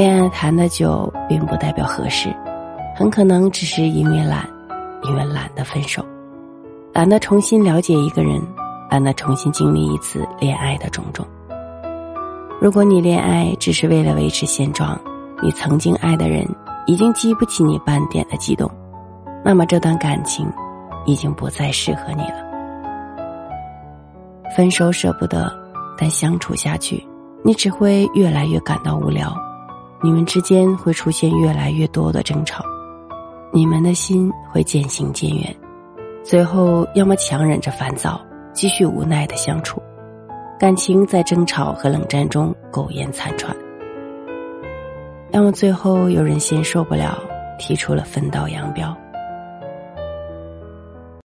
恋爱谈的久，并不代表合适，很可能只是因为懒，因为懒得分手，懒得重新了解一个人，懒得重新经历一次恋爱的种种。如果你恋爱只是为了维持现状，你曾经爱的人已经激不起你半点的激动，那么这段感情已经不再适合你了。分手舍不得，但相处下去，你只会越来越感到无聊。你们之间会出现越来越多的争吵，你们的心会渐行渐远，最后要么强忍着烦躁，继续无奈的相处，感情在争吵和冷战中苟延残喘；要么最后有人先受不了，提出了分道扬镳。